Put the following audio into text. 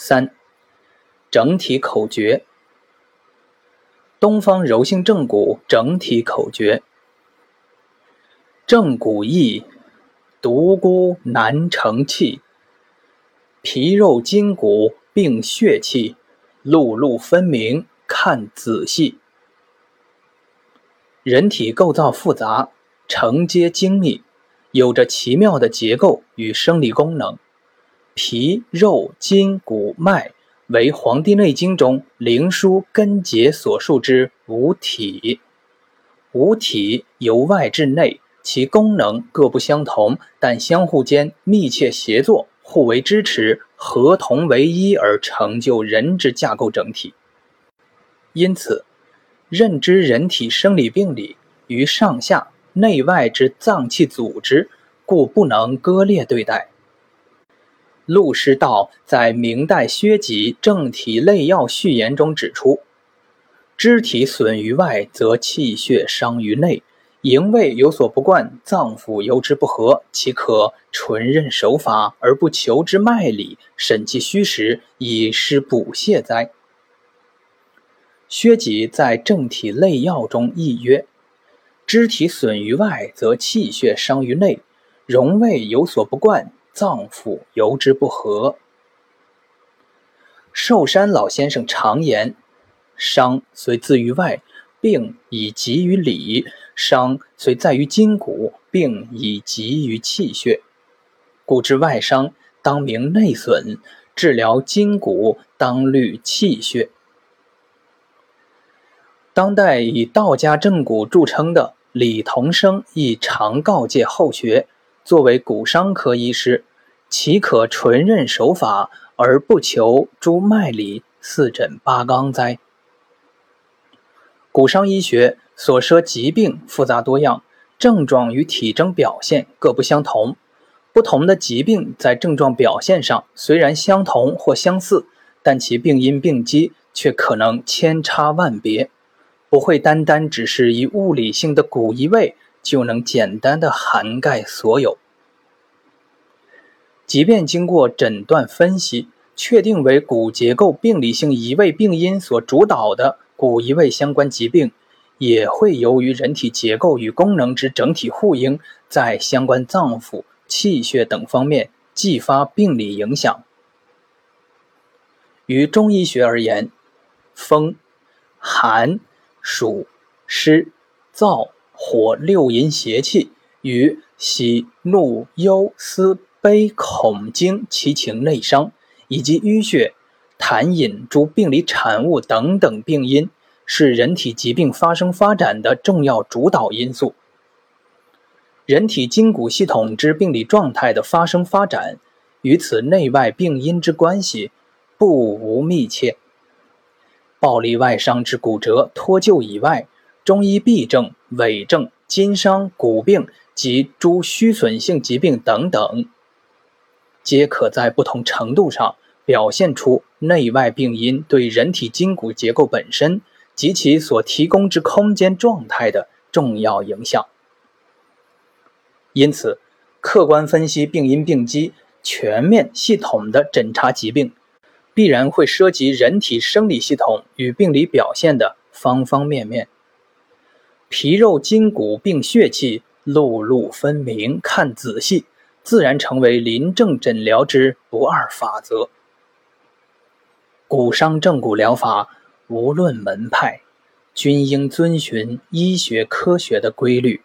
三、整体口诀。东方柔性正骨整体口诀：正骨易，独孤难成器。皮肉筋骨并血气，路路分明看仔细。人体构造复杂，承接精密，有着奇妙的结构与生理功能。皮肉筋骨脉为《黄帝内经》中灵枢根结所述之五体。五体由外至内，其功能各不相同，但相互间密切协作，互为支持，合同为一而成就人之架构整体。因此，认知人体生理病理于上下内外之脏器组织，故不能割裂对待。陆师道在明代薛吉《正体类要序言》中指出：“肢体损于外，则气血伤于内。营卫有所不贯，脏腑由之不和，岂可纯任手法而不求之脉理，审其虚实，以施补泻哉？”薛吉在《正体类要》中亦曰：“肢体损于外，则气血伤于内。荣卫有所不贯。”脏腑由之不和。寿山老先生常言：“伤虽自于外，病以急于里；伤虽在于筋骨，病以急于气血。故知外伤当明内损，治疗筋骨当虑气血。”当代以道家正骨著称的李同生亦常告诫后学。作为骨伤科医师，岂可纯任手法而不求诸脉理、四诊八纲哉？骨伤医学所涉疾病复杂多样，症状与体征表现各不相同。不同的疾病在症状表现上虽然相同或相似，但其病因病机却可能千差万别，不会单单只是以物理性的骨移位。就能简单的涵盖所有。即便经过诊断分析，确定为骨结构病理性移位病因所主导的骨移位相关疾病，也会由于人体结构与功能之整体互应，在相关脏腑、气血等方面继发病理影响。于中医学而言，风、寒、暑、湿、燥。火六淫邪气与喜怒忧思悲恐惊七情内伤，以及淤血、痰饮诸病理产物等等病因，是人体疾病发生发展的重要主导因素。人体筋骨系统之病理状态的发生发展，与此内外病因之关系不无密切。暴力外伤之骨折脱臼以外，中医痹症、痿症、筋伤、骨病及诸虚损性疾病等等，皆可在不同程度上表现出内外病因对人体筋骨结构本身及其所提供之空间状态的重要影响。因此，客观分析病因病机，全面系统的诊查疾病，必然会涉及人体生理系统与病理表现的方方面面。皮肉筋骨并血气，路路分明，看仔细，自然成为临证诊疗之不二法则。骨伤正骨疗法，无论门派，均应遵循医学科学的规律。